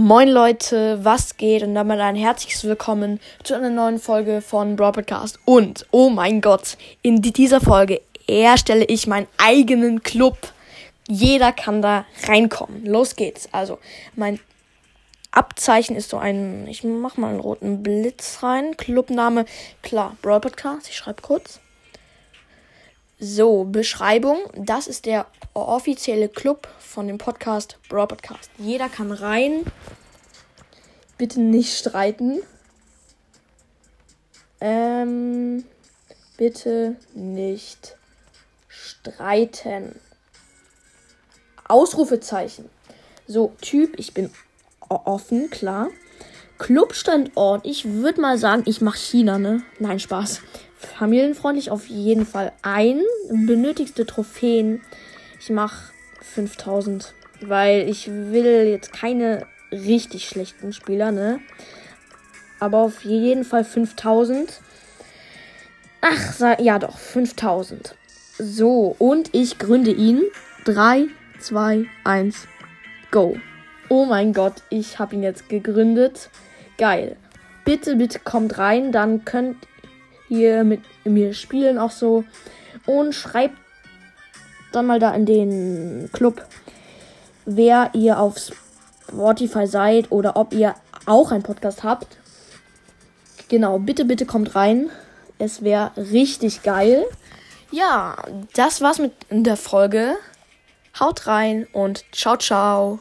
Moin Leute, was geht? Und damit ein herzliches Willkommen zu einer neuen Folge von Broad Podcast. Und, oh mein Gott, in dieser Folge erstelle ich meinen eigenen Club. Jeder kann da reinkommen. Los geht's. Also, mein Abzeichen ist so ein, ich mach mal einen roten Blitz rein. Clubname, klar, Broad Podcast. Ich schreibe kurz. So, Beschreibung. Das ist der offizielle Club von dem Podcast Brawl Podcast. Jeder kann rein. Bitte nicht streiten. Ähm, bitte nicht streiten. Ausrufezeichen. So, Typ, ich bin offen, klar. Clubstandort, ich würde mal sagen, ich mache China, ne? Nein, Spaß familienfreundlich auf jeden Fall ein. Benötigste Trophäen. Ich mache 5000, weil ich will jetzt keine richtig schlechten Spieler, ne? Aber auf jeden Fall 5000. Ach, ja doch, 5000. So, und ich gründe ihn. 3, 2, 1, go. Oh mein Gott, ich habe ihn jetzt gegründet. Geil. Bitte, bitte kommt rein, dann könnt hier mit mir spielen auch so. Und schreibt dann mal da in den Club, wer ihr auf Spotify seid oder ob ihr auch einen Podcast habt. Genau, bitte, bitte kommt rein. Es wäre richtig geil. Ja, das war's mit der Folge. Haut rein und ciao, ciao.